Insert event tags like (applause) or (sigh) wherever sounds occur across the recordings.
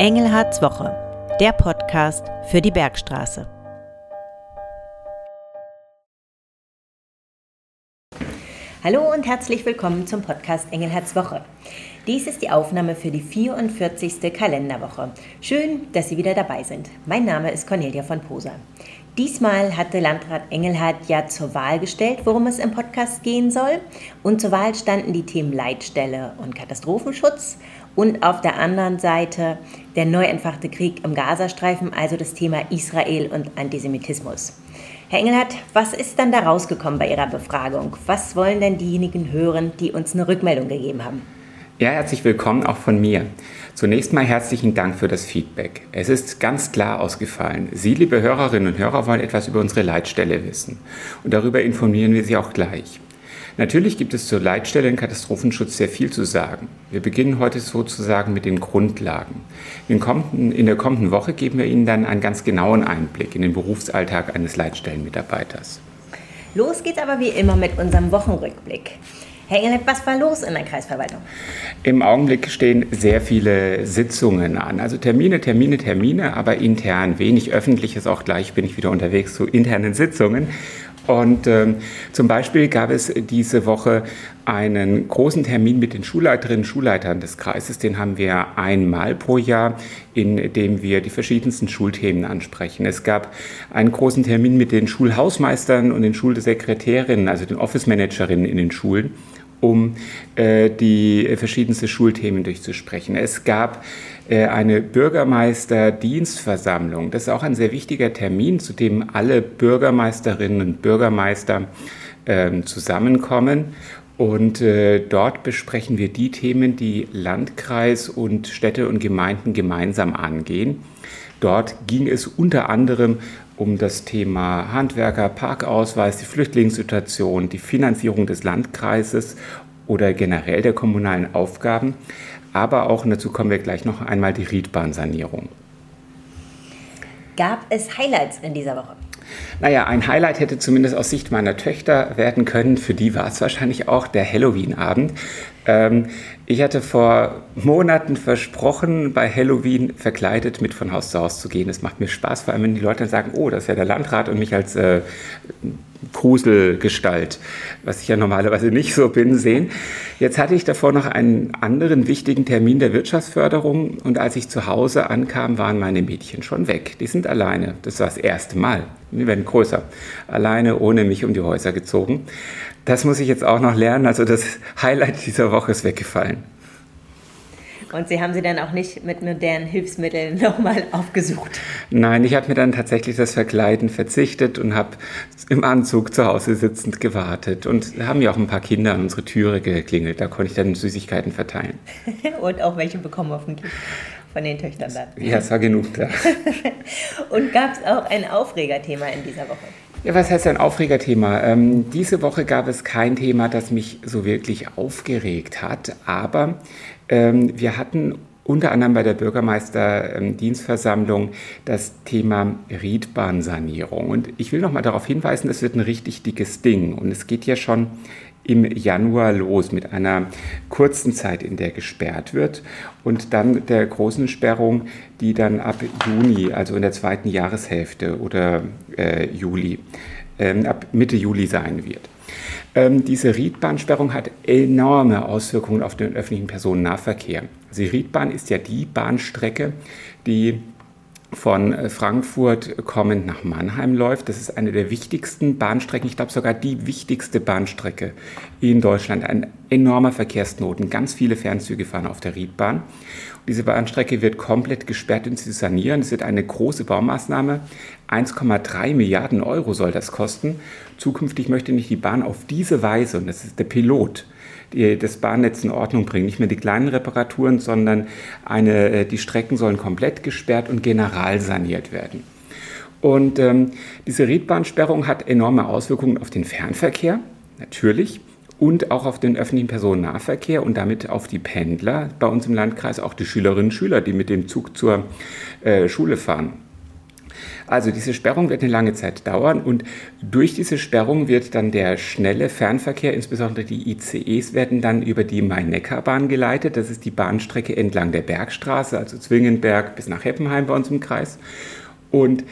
Engelhards Woche, der Podcast für die Bergstraße. Hallo und herzlich willkommen zum Podcast Engelhards Woche. Dies ist die Aufnahme für die 44. Kalenderwoche. Schön, dass Sie wieder dabei sind. Mein Name ist Cornelia von Poser. Diesmal hatte Landrat Engelhardt ja zur Wahl gestellt, worum es im Podcast gehen soll. Und zur Wahl standen die Themen Leitstelle und Katastrophenschutz und auf der anderen Seite der neu entfachte Krieg im Gazastreifen, also das Thema Israel und Antisemitismus. Herr Engelhardt, was ist dann da rausgekommen bei Ihrer Befragung? Was wollen denn diejenigen hören, die uns eine Rückmeldung gegeben haben? Ja, herzlich willkommen auch von mir. Zunächst mal herzlichen Dank für das Feedback. Es ist ganz klar ausgefallen. Sie, liebe Hörerinnen und Hörer, wollen etwas über unsere Leitstelle wissen. Und darüber informieren wir Sie auch gleich. Natürlich gibt es zur Leitstelle im Katastrophenschutz sehr viel zu sagen. Wir beginnen heute sozusagen mit den Grundlagen. In, kommenden, in der kommenden Woche geben wir Ihnen dann einen ganz genauen Einblick in den Berufsalltag eines Leitstellenmitarbeiters. Los geht's aber wie immer mit unserem Wochenrückblick. Herr Engelhardt, was war los in der Kreisverwaltung? Im Augenblick stehen sehr viele Sitzungen an. Also Termine, Termine, Termine, aber intern. Wenig öffentliches. Auch gleich bin ich wieder unterwegs zu internen Sitzungen. Und ähm, zum Beispiel gab es diese Woche einen großen Termin mit den Schulleiterinnen und Schulleitern des Kreises. Den haben wir einmal pro Jahr, in dem wir die verschiedensten Schulthemen ansprechen. Es gab einen großen Termin mit den Schulhausmeistern und den Schulsekretärinnen, also den Office-Managerinnen in den Schulen um äh, die verschiedensten Schulthemen durchzusprechen. Es gab äh, eine Bürgermeisterdienstversammlung. Das ist auch ein sehr wichtiger Termin, zu dem alle Bürgermeisterinnen und Bürgermeister äh, zusammenkommen. Und äh, dort besprechen wir die Themen, die Landkreis und Städte und Gemeinden gemeinsam angehen. Dort ging es unter anderem um das Thema Handwerker, Parkausweis, die Flüchtlingssituation, die Finanzierung des Landkreises oder generell der kommunalen Aufgaben, aber auch, und dazu kommen wir gleich noch einmal, die Riedbahnsanierung. Gab es Highlights in dieser Woche? Naja, ein Highlight hätte zumindest aus Sicht meiner Töchter werden können. Für die war es wahrscheinlich auch der Halloween-Abend. Ähm, ich hatte vor Monaten versprochen, bei Halloween verkleidet mit von Haus zu Haus zu gehen. Es macht mir Spaß, vor allem wenn die Leute dann sagen, oh, das ist ja der Landrat und mich als äh, Gruselgestalt, was ich ja normalerweise nicht so bin, sehen. Jetzt hatte ich davor noch einen anderen wichtigen Termin der Wirtschaftsförderung und als ich zu Hause ankam, waren meine Mädchen schon weg. Die sind alleine. Das war das erste Mal. Die werden größer. Alleine, ohne mich um die Häuser gezogen. Das muss ich jetzt auch noch lernen. Also das Highlight dieser Woche ist weggefallen. Und Sie haben sie dann auch nicht mit modernen Hilfsmitteln (laughs) nochmal aufgesucht? Nein, ich habe mir dann tatsächlich das Verkleiden verzichtet und habe im Anzug zu Hause sitzend gewartet. Und haben ja auch ein paar Kinder an unsere Türe geklingelt. Da konnte ich dann Süßigkeiten verteilen. (laughs) und auch welche bekommen hoffentlich von den Töchtern dann. Ja, es war genug da. (laughs) und gab es auch ein Aufregerthema in dieser Woche? Ja, was heißt ein Aufregerthema? Ähm, diese Woche gab es kein Thema, das mich so wirklich aufgeregt hat, aber ähm, wir hatten unter anderem bei der Bürgermeisterdienstversammlung das Thema Riedbahnsanierung. Und ich will noch mal darauf hinweisen, es wird ein richtig dickes Ding. Und es geht ja schon im Januar los mit einer kurzen Zeit, in der gesperrt wird und dann der großen Sperrung, die dann ab Juni, also in der zweiten Jahreshälfte oder äh, Juli, äh, ab Mitte Juli sein wird. Ähm, diese Riedbahnsperrung hat enorme Auswirkungen auf den öffentlichen Personennahverkehr. Die Riedbahn ist ja die Bahnstrecke, die von äh, Frankfurt kommend nach Mannheim läuft. Das ist eine der wichtigsten Bahnstrecken, ich glaube sogar die wichtigste Bahnstrecke in Deutschland. Ein enormer Verkehrsknoten, ganz viele Fernzüge fahren auf der Riedbahn. Diese Bahnstrecke wird komplett gesperrt und zu sanieren. Es wird eine große Baumaßnahme. 1,3 Milliarden Euro soll das kosten. Zukünftig möchte nicht die Bahn auf diese Weise, und das ist der Pilot, die, das Bahnnetz in Ordnung bringen. Nicht mehr die kleinen Reparaturen, sondern eine, äh, die Strecken sollen komplett gesperrt und general saniert werden. Und ähm, diese Riedbahnsperrung hat enorme Auswirkungen auf den Fernverkehr, natürlich, und auch auf den öffentlichen Personennahverkehr und damit auf die Pendler bei uns im Landkreis, auch die Schülerinnen und Schüler, die mit dem Zug zur äh, Schule fahren. Also diese Sperrung wird eine lange Zeit dauern und durch diese Sperrung wird dann der schnelle Fernverkehr, insbesondere die ICEs, werden dann über die Main-Neckar-Bahn geleitet. Das ist die Bahnstrecke entlang der Bergstraße, also Zwingenberg bis nach Heppenheim bei uns im Kreis. Und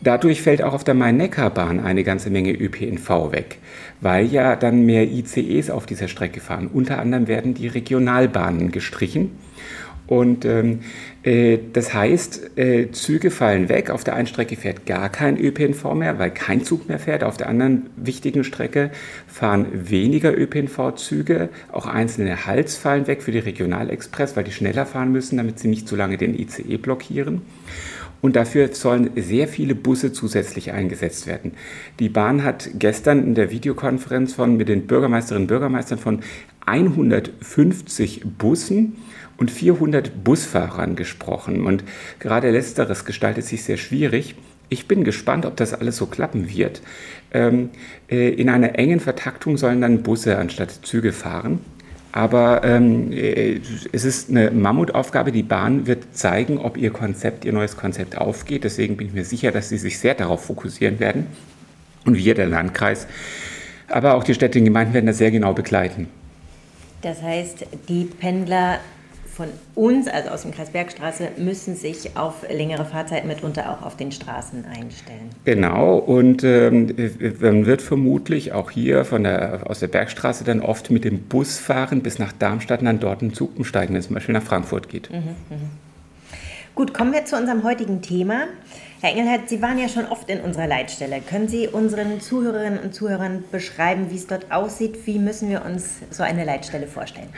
dadurch fällt auch auf der Main-Neckar-Bahn eine ganze Menge ÖPNV weg, weil ja dann mehr ICEs auf dieser Strecke fahren. Unter anderem werden die Regionalbahnen gestrichen. Und ähm, äh, das heißt, äh, Züge fallen weg. Auf der einen Strecke fährt gar kein ÖPNV mehr, weil kein Zug mehr fährt. Auf der anderen wichtigen Strecke fahren weniger ÖPNV-Züge. Auch einzelne Hals fallen weg für die Regionalexpress, weil die schneller fahren müssen, damit sie nicht zu lange den ICE blockieren. Und dafür sollen sehr viele Busse zusätzlich eingesetzt werden. Die Bahn hat gestern in der Videokonferenz von, mit den Bürgermeisterinnen und Bürgermeistern von 150 Bussen und 400 Busfahrern gesprochen. Und gerade letzteres gestaltet sich sehr schwierig. Ich bin gespannt, ob das alles so klappen wird. Ähm, äh, in einer engen Vertaktung sollen dann Busse anstatt Züge fahren. Aber ähm, äh, es ist eine Mammutaufgabe. Die Bahn wird zeigen, ob ihr Konzept, ihr neues Konzept aufgeht. Deswegen bin ich mir sicher, dass sie sich sehr darauf fokussieren werden. Und wir, der Landkreis, aber auch die Städte und Gemeinden werden das sehr genau begleiten. Das heißt, die Pendler von uns, also aus dem Kreis Bergstraße, müssen sich auf längere Fahrzeiten mitunter auch auf den Straßen einstellen. Genau, und ähm, man wird vermutlich auch hier von der, aus der Bergstraße dann oft mit dem Bus fahren bis nach Darmstadt und dann dort einen Zug umsteigen, wenn es zum Beispiel nach Frankfurt geht. Mhm, mh. Gut, kommen wir zu unserem heutigen Thema. Herr Engelhardt, Sie waren ja schon oft in unserer Leitstelle. Können Sie unseren Zuhörerinnen und Zuhörern beschreiben, wie es dort aussieht? Wie müssen wir uns so eine Leitstelle vorstellen?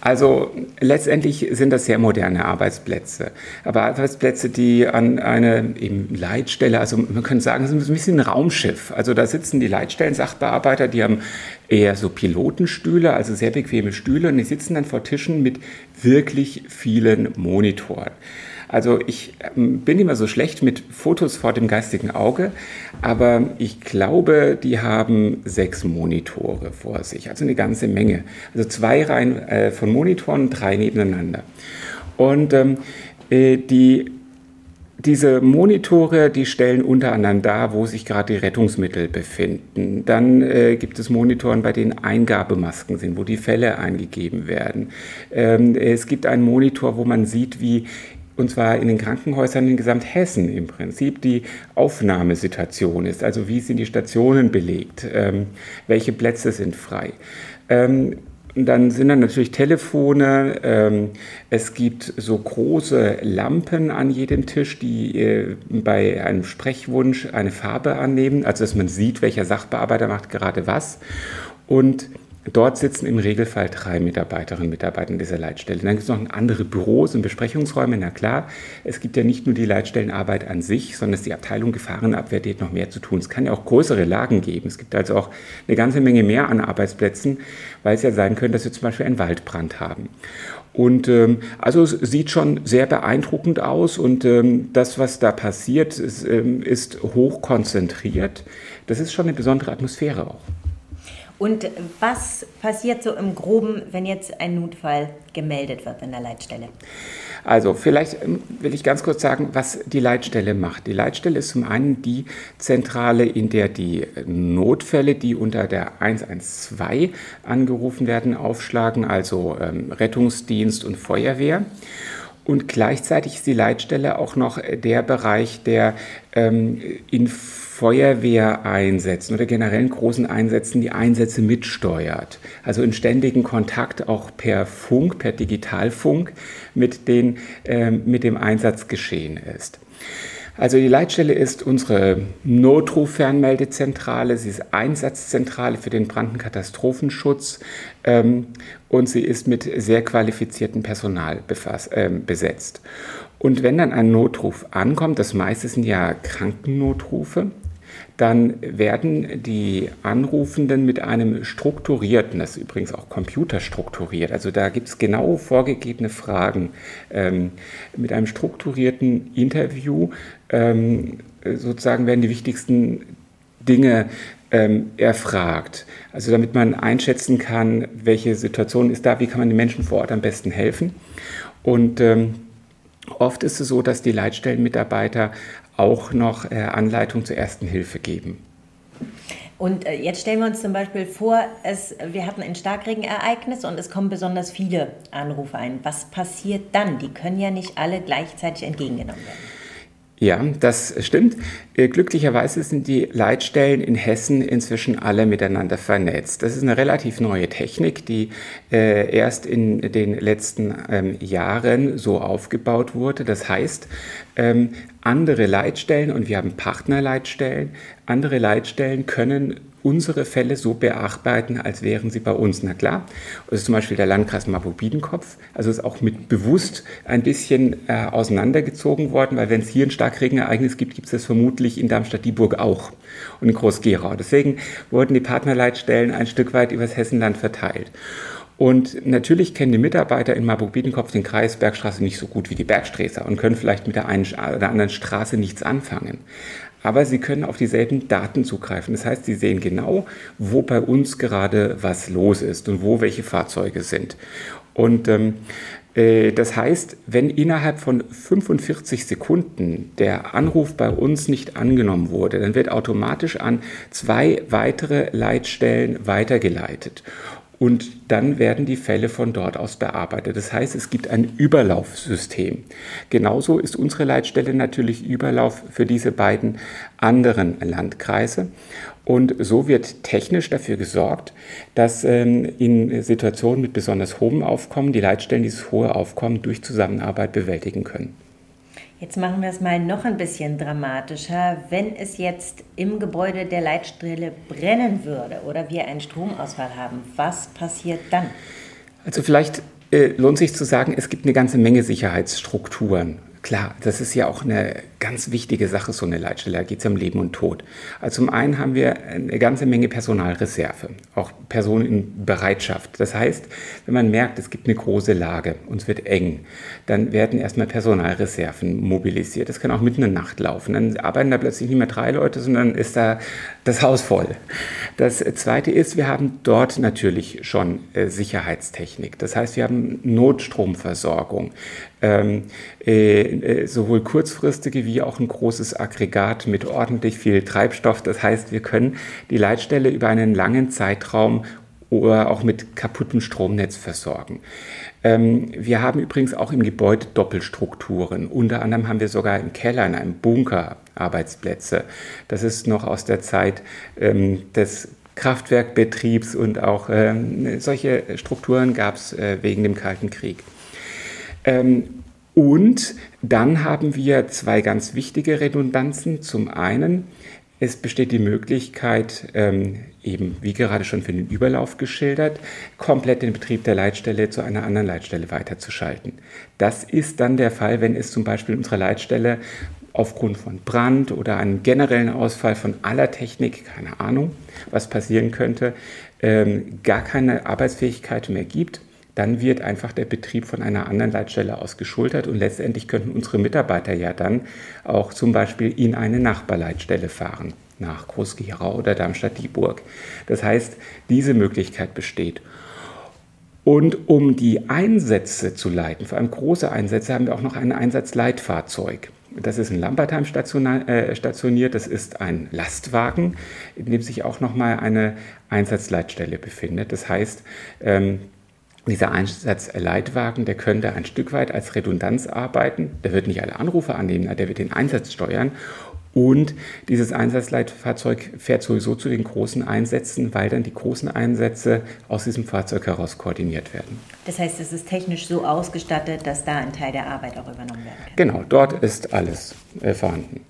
Also letztendlich sind das sehr moderne Arbeitsplätze. Aber Arbeitsplätze, die an eine eben Leitstelle, also man könnte sagen, es ist ein bisschen ein Raumschiff. Also da sitzen die Leitstellen-Sachbearbeiter, die haben eher so Pilotenstühle, also sehr bequeme Stühle und die sitzen dann vor Tischen mit wirklich vielen Monitoren. Also ich ähm, bin immer so schlecht mit Fotos vor dem geistigen Auge, aber ich glaube, die haben sechs Monitore vor sich, also eine ganze Menge. Also zwei Reihen äh, von Monitoren, drei nebeneinander. Und ähm, äh, die diese Monitore, die stellen unter anderem dar, wo sich gerade die Rettungsmittel befinden. Dann äh, gibt es Monitoren, bei denen Eingabemasken sind, wo die Fälle eingegeben werden. Ähm, es gibt einen Monitor, wo man sieht, wie und zwar in den Krankenhäusern in Gesamthessen im Prinzip die Aufnahmesituation ist. Also wie sind die Stationen belegt, ähm, welche Plätze sind frei. Ähm, dann sind dann natürlich Telefone. Ähm, es gibt so große Lampen an jedem Tisch, die äh, bei einem Sprechwunsch eine Farbe annehmen, also dass man sieht, welcher Sachbearbeiter macht gerade was. Und Dort sitzen im Regelfall drei Mitarbeiterinnen und Mitarbeiter dieser Leitstelle. Dann gibt es noch andere Büros und Besprechungsräume. Na klar, es gibt ja nicht nur die Leitstellenarbeit an sich, sondern es die Abteilung Gefahrenabwehr, die hat noch mehr zu tun. Es kann ja auch größere Lagen geben. Es gibt also auch eine ganze Menge mehr an Arbeitsplätzen, weil es ja sein könnte, dass wir zum Beispiel einen Waldbrand haben. Und ähm, also es sieht schon sehr beeindruckend aus und ähm, das, was da passiert, ist, ähm, ist hoch konzentriert. Das ist schon eine besondere Atmosphäre auch. Und was passiert so im Groben, wenn jetzt ein Notfall gemeldet wird in der Leitstelle? Also vielleicht ähm, will ich ganz kurz sagen, was die Leitstelle macht. Die Leitstelle ist zum einen die Zentrale, in der die Notfälle, die unter der 112 angerufen werden, aufschlagen, also ähm, Rettungsdienst und Feuerwehr. Und gleichzeitig ist die Leitstelle auch noch der Bereich, der ähm, in Feuerwehreinsätzen oder generell großen Einsätzen die Einsätze mitsteuert. Also in ständigen Kontakt auch per Funk, per Digitalfunk mit, den, äh, mit dem Einsatz geschehen ist. Also die Leitstelle ist unsere Notruf-Fernmeldezentrale, sie ist Einsatzzentrale für den Brandenkatastrophenschutz ähm, und sie ist mit sehr qualifiziertem Personal befasst, äh, besetzt. Und wenn dann ein Notruf ankommt, das meiste sind ja Krankennotrufe, dann werden die Anrufenden mit einem strukturierten, das ist übrigens auch computerstrukturiert, also da gibt es genau vorgegebene Fragen, ähm, mit einem strukturierten Interview ähm, sozusagen werden die wichtigsten Dinge ähm, erfragt. Also damit man einschätzen kann, welche Situation ist da, wie kann man den Menschen vor Ort am besten helfen. Und ähm, oft ist es so, dass die Leitstellenmitarbeiter auch noch äh, Anleitung zur ersten Hilfe geben. Und äh, jetzt stellen wir uns zum Beispiel vor, es, wir hatten ein Starkregenereignis und es kommen besonders viele Anrufe ein. Was passiert dann? Die können ja nicht alle gleichzeitig entgegengenommen werden. Ja, das stimmt. Äh, glücklicherweise sind die Leitstellen in Hessen inzwischen alle miteinander vernetzt. Das ist eine relativ neue Technik, die äh, erst in den letzten ähm, Jahren so aufgebaut wurde. Das heißt, ähm, andere Leitstellen und wir haben Partnerleitstellen, andere Leitstellen können unsere Fälle so bearbeiten, als wären sie bei uns. Na klar, das ist zum Beispiel der Landkreis Marburg-Biedenkopf. Also ist auch mit bewusst ein bisschen äh, auseinandergezogen worden, weil wenn es hier ein Starkregenereignis gibt, gibt es das vermutlich in Darmstadt-Dieburg auch und in Groß-Gerau. Deswegen wurden die Partnerleitstellen ein Stück weit übers Hessenland verteilt. Und natürlich kennen die Mitarbeiter in Marburg-Biedenkopf den Kreis Bergstraße nicht so gut wie die Bergsträßer und können vielleicht mit der einen oder anderen Straße nichts anfangen aber sie können auf dieselben Daten zugreifen. Das heißt, sie sehen genau, wo bei uns gerade was los ist und wo welche Fahrzeuge sind. Und ähm, äh, das heißt, wenn innerhalb von 45 Sekunden der Anruf bei uns nicht angenommen wurde, dann wird automatisch an zwei weitere Leitstellen weitergeleitet und dann werden die Fälle von dort aus bearbeitet. Das heißt, es gibt ein Überlaufsystem. Genauso ist unsere Leitstelle natürlich Überlauf für diese beiden anderen Landkreise. Und so wird technisch dafür gesorgt, dass ähm, in Situationen mit besonders hohem Aufkommen die Leitstellen dieses hohe Aufkommen durch Zusammenarbeit bewältigen können. Jetzt machen wir es mal noch ein bisschen dramatischer. Wenn es jetzt im Gebäude der Leitstelle brennen würde oder wir einen Stromausfall haben, was passiert dann? Also vielleicht äh, lohnt sich zu sagen, es gibt eine ganze Menge Sicherheitsstrukturen. Klar, das ist ja auch eine ganz wichtige Sache, so eine Leitstelle. Da geht es um Leben und Tod. Also zum einen haben wir eine ganze Menge Personalreserve, auch Personen in Bereitschaft. Das heißt, wenn man merkt, es gibt eine große Lage und es wird eng, dann werden erstmal Personalreserven mobilisiert. Das kann auch mitten in der Nacht laufen. Dann arbeiten da plötzlich nicht mehr drei Leute, sondern ist da das Haus voll. Das zweite ist, wir haben dort natürlich schon äh, Sicherheitstechnik. Das heißt, wir haben Notstromversorgung. Ähm, äh, äh, sowohl kurzfristige wie auch ein großes Aggregat mit ordentlich viel Treibstoff. Das heißt, wir können die Leitstelle über einen langen Zeitraum oder auch mit kaputtem Stromnetz versorgen. Ähm, wir haben übrigens auch im Gebäude Doppelstrukturen. Unter anderem haben wir sogar im Keller in einem Bunker Arbeitsplätze. Das ist noch aus der Zeit ähm, des Kraftwerkbetriebs und auch ähm, solche Strukturen gab es äh, wegen dem Kalten Krieg. Ähm, und dann haben wir zwei ganz wichtige Redundanzen. Zum einen, es besteht die Möglichkeit, ähm, eben wie gerade schon für den Überlauf geschildert, komplett den Betrieb der Leitstelle zu einer anderen Leitstelle weiterzuschalten. Das ist dann der Fall, wenn es zum Beispiel in unserer Leitstelle aufgrund von Brand oder einem generellen Ausfall von aller Technik, keine Ahnung, was passieren könnte, ähm, gar keine Arbeitsfähigkeit mehr gibt dann wird einfach der Betrieb von einer anderen Leitstelle aus geschultert und letztendlich könnten unsere Mitarbeiter ja dann auch zum Beispiel in eine Nachbarleitstelle fahren, nach Groß-Gerau oder Darmstadt-Dieburg. Das heißt, diese Möglichkeit besteht. Und um die Einsätze zu leiten, vor allem große Einsätze, haben wir auch noch ein Einsatzleitfahrzeug. Das ist in Lambertheim äh, stationiert. Das ist ein Lastwagen, in dem sich auch nochmal eine Einsatzleitstelle befindet. Das heißt, dieser Einsatzleitwagen, der könnte ein Stück weit als Redundanz arbeiten. Der wird nicht alle Anrufe annehmen, der wird den Einsatz steuern. Und dieses Einsatzleitfahrzeug fährt sowieso zu den großen Einsätzen, weil dann die großen Einsätze aus diesem Fahrzeug heraus koordiniert werden. Das heißt, es ist technisch so ausgestattet, dass da ein Teil der Arbeit auch übernommen werden kann. Genau, dort ist alles äh, vorhanden.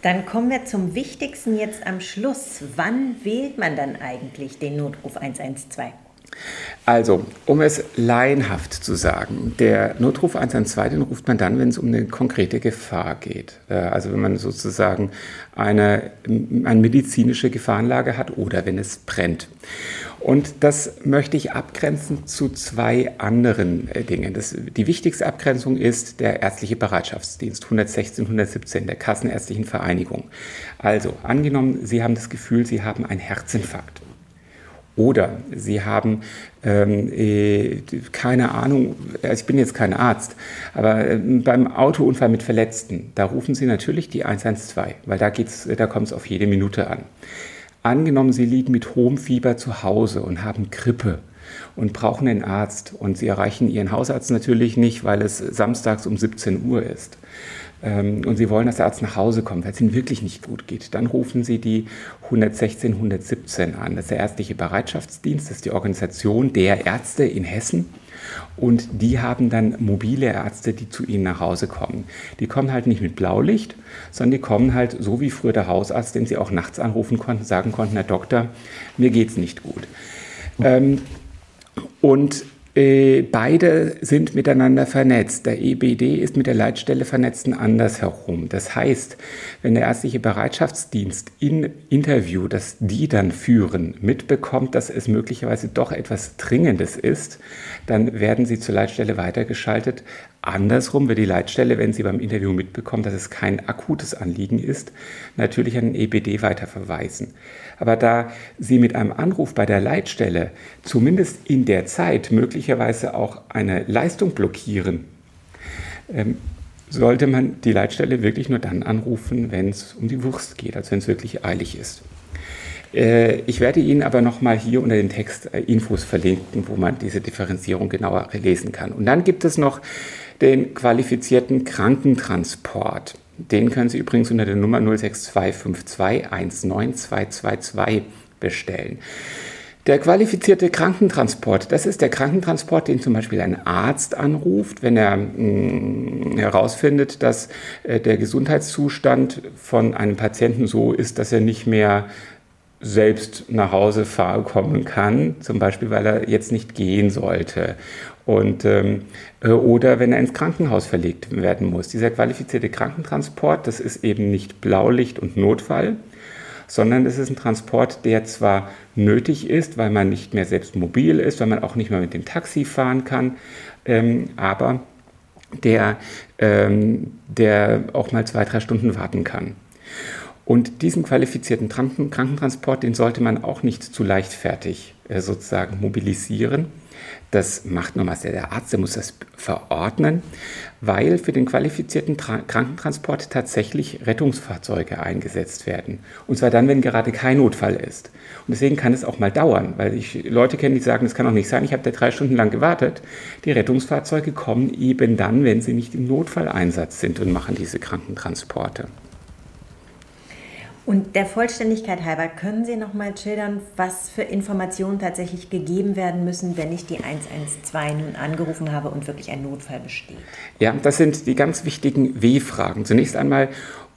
Dann kommen wir zum Wichtigsten jetzt am Schluss. Wann wählt man dann eigentlich den Notruf 112? Also, um es laienhaft zu sagen, der Notruf 112, den ruft man dann, wenn es um eine konkrete Gefahr geht. Äh, also wenn man sozusagen eine, eine medizinische Gefahrenlage hat oder wenn es brennt. Und das möchte ich abgrenzen zu zwei anderen äh, Dingen. Das, die wichtigste Abgrenzung ist der ärztliche Bereitschaftsdienst 116, 117 der Kassenärztlichen Vereinigung. Also angenommen, Sie haben das Gefühl, Sie haben einen Herzinfarkt Oder Sie haben ähm, äh, keine Ahnung, also ich bin jetzt kein Arzt, aber äh, beim Autounfall mit Verletzten, da rufen Sie natürlich die 112, weil da, da kommt es auf jede Minute an. Angenommen, Sie liegen mit hohem Fieber zu Hause und haben Grippe und brauchen einen Arzt und Sie erreichen Ihren Hausarzt natürlich nicht, weil es samstags um 17 Uhr ist ähm, und Sie wollen, dass der Arzt nach Hause kommt, weil es Ihnen wirklich nicht gut geht, dann rufen Sie die 116, 117 an. Das ist der ärztliche Bereitschaftsdienst, das ist die Organisation der Ärzte in Hessen. Und die haben dann mobile Ärzte, die zu ihnen nach Hause kommen. Die kommen halt nicht mit Blaulicht, sondern die kommen halt so wie früher der Hausarzt, den sie auch nachts anrufen konnten, sagen konnten, Herr Doktor, mir geht's nicht gut. Ähm, und beide sind miteinander vernetzt. Der EBD ist mit der Leitstelle vernetzt und andersherum. Das heißt, wenn der ärztliche Bereitschaftsdienst in Interview, das die dann führen, mitbekommt, dass es möglicherweise doch etwas Dringendes ist, dann werden sie zur Leitstelle weitergeschaltet. Andersrum wird die Leitstelle, wenn sie beim Interview mitbekommt, dass es kein akutes Anliegen ist, natürlich an den EBD weiterverweisen. Aber da Sie mit einem Anruf bei der Leitstelle zumindest in der Zeit möglicherweise auch eine Leistung blockieren, ähm, sollte man die Leitstelle wirklich nur dann anrufen, wenn es um die Wurst geht, also wenn es wirklich eilig ist. Äh, ich werde Ihnen aber nochmal hier unter dem Text äh, Infos verlinken, wo man diese Differenzierung genauer lesen kann. Und dann gibt es noch den qualifizierten Krankentransport. Den können Sie übrigens unter der Nummer 06252 bestellen. Der qualifizierte Krankentransport, das ist der Krankentransport, den zum Beispiel ein Arzt anruft, wenn er mh, mm, herausfindet, dass äh, der Gesundheitszustand von einem Patienten so ist, dass er nicht mehr selbst nach Hause fahren kommen kann, zum Beispiel weil er jetzt nicht gehen sollte und, ähm, äh, oder wenn er ins Krankenhaus verlegt werden muss. Dieser qualifizierte Krankentransport, das ist eben nicht Blaulicht und Notfall, sondern es ist ein Transport, der zwar nötig ist, weil man nicht mehr selbst mobil ist, weil man auch nicht mehr mit dem Taxi fahren kann, ähm, aber der, ähm, der auch mal zwei, drei Stunden warten kann. Und diesen qualifizierten Krankentransport, den sollte man auch nicht zu leichtfertig äh, sozusagen mobilisieren, das macht normalerweise der Arzt, der muss das verordnen, weil für den qualifizierten Tra Krankentransport tatsächlich Rettungsfahrzeuge eingesetzt werden. Und zwar dann, wenn gerade kein Notfall ist. Und deswegen kann es auch mal dauern, weil ich Leute kenne, die sagen, das kann doch nicht sein, ich habe da drei Stunden lang gewartet. Die Rettungsfahrzeuge kommen eben dann, wenn sie nicht im Notfalleinsatz sind und machen diese Krankentransporte. Und der Vollständigkeit halber, können Sie noch mal schildern, was für Informationen tatsächlich gegeben werden müssen, wenn ich die 112 nun angerufen habe und wirklich ein Notfall besteht? Ja, das sind die ganz wichtigen W-Fragen. Zunächst einmal,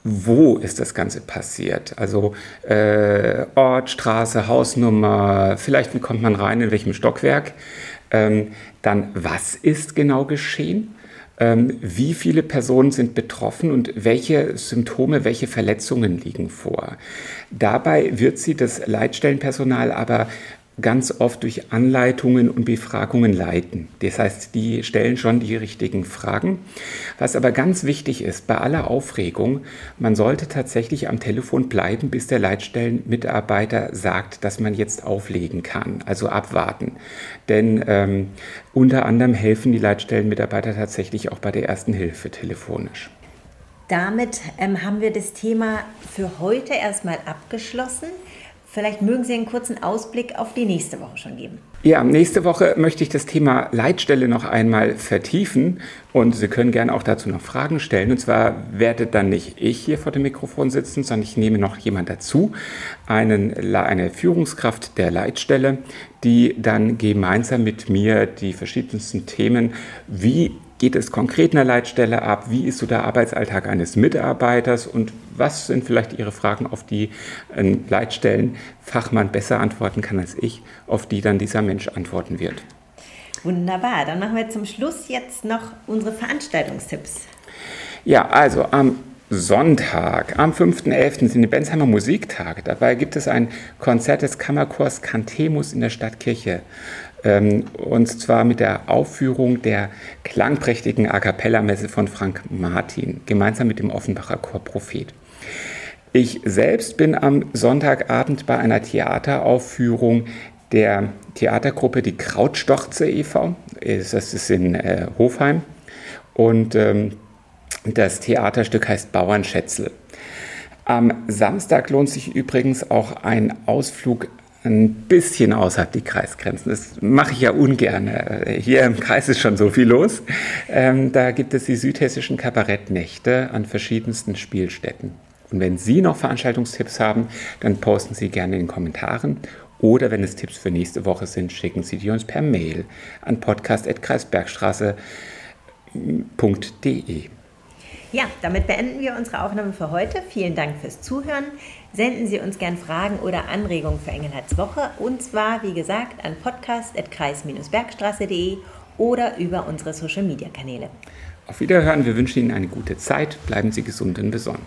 wo ist das Ganze passiert? Also äh, Ort, Straße, Hausnummer, vielleicht wie kommt man rein, in welchem Stockwerk? Ähm, dann, was ist genau geschehen? Ähm, wie viele Personen sind betroffen und welche Symptome, welche Verletzungen liegen vor. Dabei wird sie das Leitstellenpersonal aber ganz oft durch Anleitungen und Befragungen leiten. Das heißt, die stellen schon die richtigen Fragen. Was aber ganz wichtig ist, bei aller Aufregung, man sollte tatsächlich am Telefon bleiben, bis der Leitstellenmitarbeiter sagt, dass man jetzt auflegen kann, also abwarten. Denn ähm, unter anderem helfen die Leitstellenmitarbeiter tatsächlich auch bei der ersten Hilfe telefonisch. Damit ähm, haben wir das Thema für heute erstmal abgeschlossen. Vielleicht mögen Sie einen kurzen Ausblick auf die nächste Woche schon geben. Ja, nächste Woche möchte ich das Thema Leitstelle noch einmal vertiefen und Sie können gerne auch dazu noch Fragen stellen. Und zwar werde dann nicht ich hier vor dem Mikrofon sitzen, sondern ich nehme noch jemand dazu, einen, eine Führungskraft der Leitstelle, die dann gemeinsam mit mir die verschiedensten Themen, wie geht es konkret in der Leitstelle ab? Wie ist so der Arbeitsalltag eines Mitarbeiters? Und was sind vielleicht Ihre Fragen, auf die ein Leitstellenfachmann besser antworten kann als ich, auf die dann dieser Mensch antworten wird? Wunderbar. Dann machen wir zum Schluss jetzt noch unsere Veranstaltungstipps. Ja, also am Sonntag, am 5.11. sind die Bensheimer Musiktage. Dabei gibt es ein Konzert des Kammerchors Cantemus in der Stadtkirche und zwar mit der Aufführung der klangprächtigen A Cappella-Messe von Frank Martin, gemeinsam mit dem Offenbacher Chor Prophet. Ich selbst bin am Sonntagabend bei einer Theateraufführung der Theatergruppe die Krautstorze e.V. Das ist in äh, Hofheim. Und ähm, das Theaterstück heißt Bauernschätzel. Am Samstag lohnt sich übrigens auch ein Ausflug ein bisschen außerhalb die Kreisgrenzen. Das mache ich ja ungern. Hier im Kreis ist schon so viel los. Ähm, da gibt es die südhessischen Kabarettnächte an verschiedensten Spielstätten. Und wenn Sie noch Veranstaltungstipps haben, dann posten Sie gerne in den Kommentaren. Oder wenn es Tipps für nächste Woche sind, schicken Sie die uns per Mail an podcast.kreisbergstraße.de. Ja, damit beenden wir unsere Aufnahme für heute. Vielen Dank fürs Zuhören. Senden Sie uns gern Fragen oder Anregungen für Engelhards Woche und zwar, wie gesagt, an podcast.kreis-bergstraße.de oder über unsere Social Media Kanäle. Auf Wiederhören, wir wünschen Ihnen eine gute Zeit. Bleiben Sie gesund und besonnen.